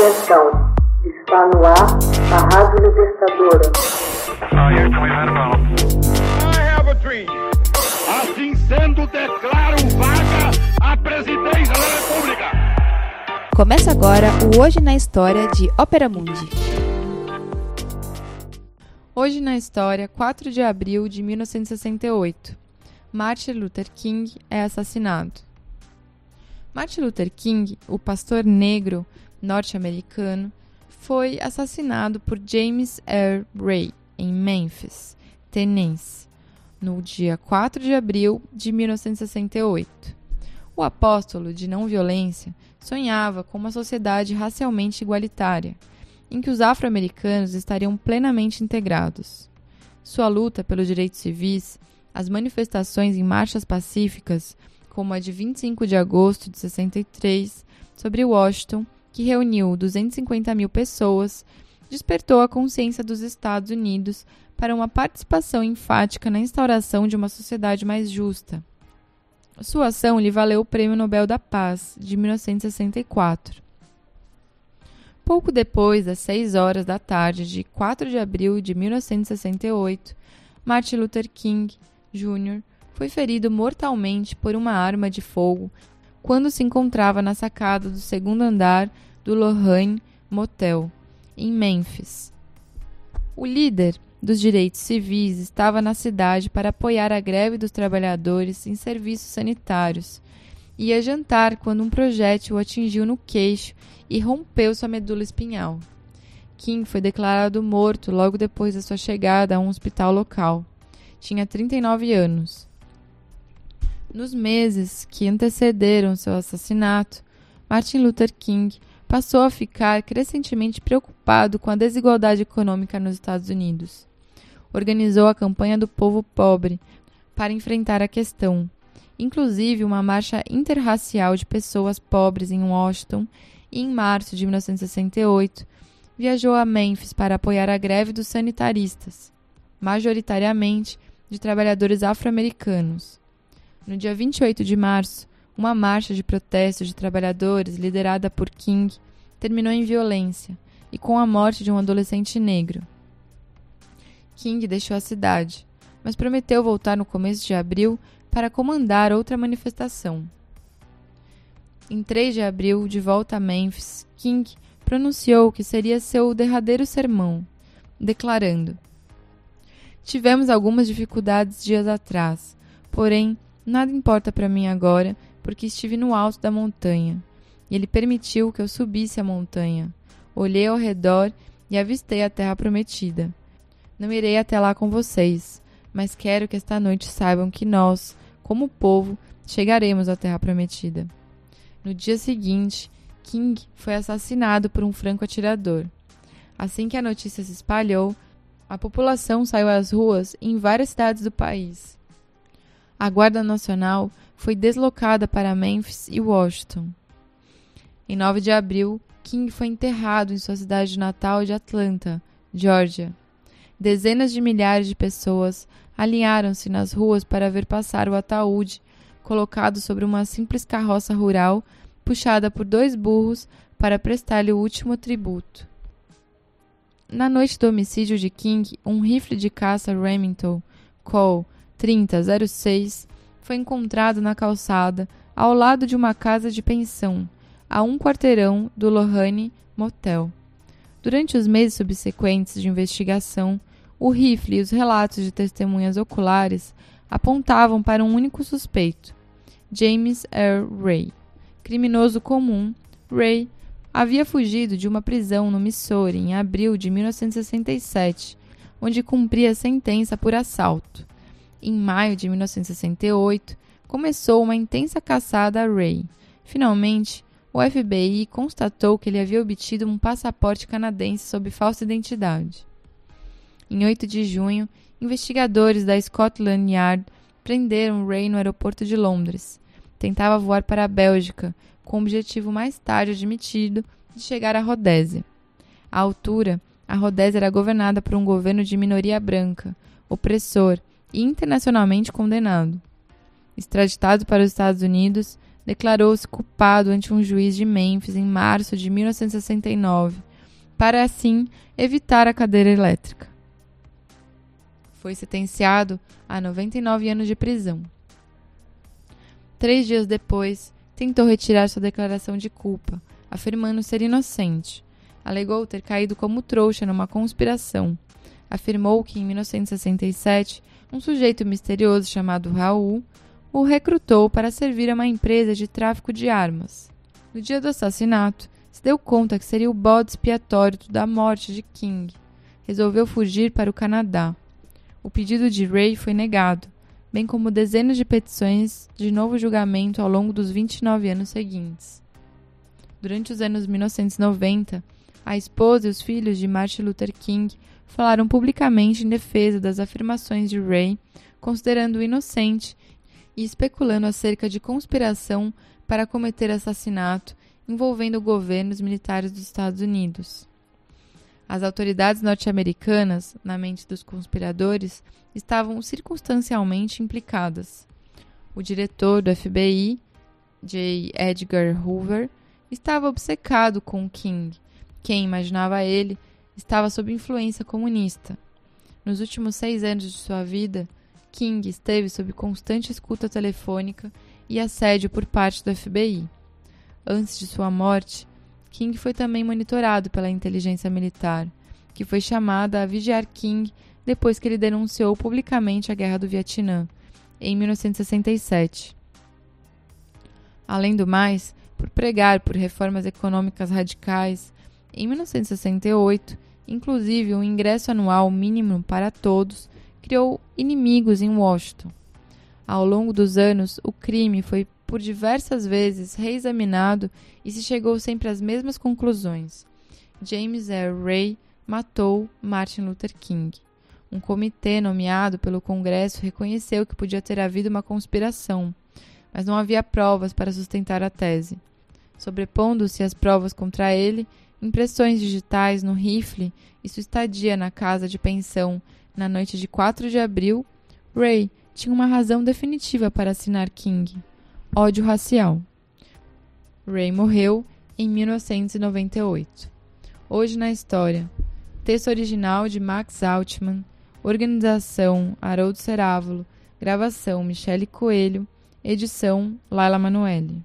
Atenção, está no ar a Rádio Libertadora. Assim sendo, declaro vaga a presidência da República. Começa agora o Hoje na História de Ópera Mundi. Hoje na História, 4 de abril de 1968. Martin Luther King é assassinado. Martin Luther King, o pastor negro norte-americano, foi assassinado por James R. Ray em Memphis, Tennessee, no dia 4 de abril de 1968. O apóstolo de não violência sonhava com uma sociedade racialmente igualitária, em que os afro-americanos estariam plenamente integrados. Sua luta pelos direitos civis, as manifestações em marchas pacíficas como a de 25 de agosto de 63, sobre Washington, que reuniu 250 mil pessoas, despertou a consciência dos Estados Unidos para uma participação enfática na instauração de uma sociedade mais justa. Sua ação lhe valeu o Prêmio Nobel da Paz, de 1964. Pouco depois das 6 horas da tarde de 4 de abril de 1968, Martin Luther King Jr foi ferido mortalmente por uma arma de fogo quando se encontrava na sacada do segundo andar do Lorraine Motel, em Memphis. O líder dos direitos civis estava na cidade para apoiar a greve dos trabalhadores em serviços sanitários. Ia jantar quando um projétil o atingiu no queixo e rompeu sua medula espinhal. King foi declarado morto logo depois da sua chegada a um hospital local. Tinha 39 anos. Nos meses que antecederam seu assassinato, Martin Luther King passou a ficar crescentemente preocupado com a desigualdade econômica nos Estados Unidos. Organizou a campanha do povo pobre para enfrentar a questão, inclusive uma marcha interracial de pessoas pobres em Washington, e em março de 1968 viajou a Memphis para apoiar a greve dos sanitaristas, majoritariamente de trabalhadores afro-americanos. No dia 28 de março, uma marcha de protesto de trabalhadores liderada por King terminou em violência e com a morte de um adolescente negro. King deixou a cidade, mas prometeu voltar no começo de abril para comandar outra manifestação. Em 3 de abril, de volta a Memphis, King pronunciou que seria seu derradeiro sermão, declarando: Tivemos algumas dificuldades dias atrás, porém Nada importa para mim agora, porque estive no alto da montanha. E ele permitiu que eu subisse a montanha. Olhei ao redor e avistei a terra prometida. Não irei até lá com vocês, mas quero que esta noite saibam que nós, como povo, chegaremos à terra prometida. No dia seguinte, King foi assassinado por um franco-atirador. Assim que a notícia se espalhou, a população saiu às ruas em várias cidades do país a Guarda Nacional foi deslocada para Memphis e Washington. Em 9 de abril, King foi enterrado em sua cidade natal de Atlanta, Georgia. Dezenas de milhares de pessoas alinharam-se nas ruas para ver passar o ataúde, colocado sobre uma simples carroça rural puxada por dois burros para prestar-lhe o último tributo. Na noite do homicídio de King, um rifle de caça Remington Cole 3006 foi encontrado na calçada, ao lado de uma casa de pensão, a um quarteirão do Lorraine Motel. Durante os meses subsequentes de investigação, o rifle e os relatos de testemunhas oculares apontavam para um único suspeito, James R. Ray. Criminoso comum, Ray havia fugido de uma prisão no Missouri em abril de 1967, onde cumpria sentença por assalto em maio de 1968, começou uma intensa caçada a Ray. Finalmente, o FBI constatou que ele havia obtido um passaporte canadense sob falsa identidade. Em 8 de junho, investigadores da Scotland Yard prenderam Ray no aeroporto de Londres. Tentava voar para a Bélgica, com o objetivo mais tarde admitido de chegar à Rodésia. À altura, a Rodésia era governada por um governo de minoria branca, opressor, internacionalmente condenado. Extraditado para os Estados Unidos, declarou-se culpado ante um juiz de Memphis em março de 1969, para assim evitar a cadeira elétrica. Foi sentenciado a 99 anos de prisão. Três dias depois, tentou retirar sua declaração de culpa, afirmando ser inocente. Alegou ter caído como trouxa numa conspiração. Afirmou que em 1967 um sujeito misterioso chamado Raul o recrutou para servir a uma empresa de tráfico de armas. No dia do assassinato, se deu conta que seria o bode expiatório da morte de King. Resolveu fugir para o Canadá. O pedido de Ray foi negado, bem como dezenas de petições de novo julgamento ao longo dos 29 anos seguintes. Durante os anos 1990, a esposa e os filhos de Martin Luther King falaram publicamente em defesa das afirmações de Ray, considerando-o inocente e especulando acerca de conspiração para cometer assassinato envolvendo governos militares dos Estados Unidos. As autoridades norte-americanas, na mente dos conspiradores, estavam circunstancialmente implicadas. O diretor do FBI, J. Edgar Hoover, estava obcecado com King. Quem imaginava ele estava sob influência comunista. Nos últimos seis anos de sua vida, King esteve sob constante escuta telefônica e assédio por parte do FBI. Antes de sua morte, King foi também monitorado pela inteligência militar, que foi chamada a vigiar King depois que ele denunciou publicamente a Guerra do Vietnã, em 1967. Além do mais, por pregar por reformas econômicas radicais, em 1968, inclusive um ingresso anual mínimo para todos, criou inimigos em Washington. Ao longo dos anos, o crime foi por diversas vezes reexaminado e se chegou sempre às mesmas conclusões. James R. Ray matou Martin Luther King. Um comitê nomeado pelo Congresso reconheceu que podia ter havido uma conspiração, mas não havia provas para sustentar a tese. Sobrepondo-se às provas contra ele, impressões digitais no rifle e sua estadia na casa de pensão na noite de 4 de abril, Ray tinha uma razão definitiva para assinar King ódio racial. Ray morreu em 1998. Hoje na história. Texto original de Max Altman. Organização Haroldo Cerávulo. Gravação Michele Coelho. Edição Laila Manoeli.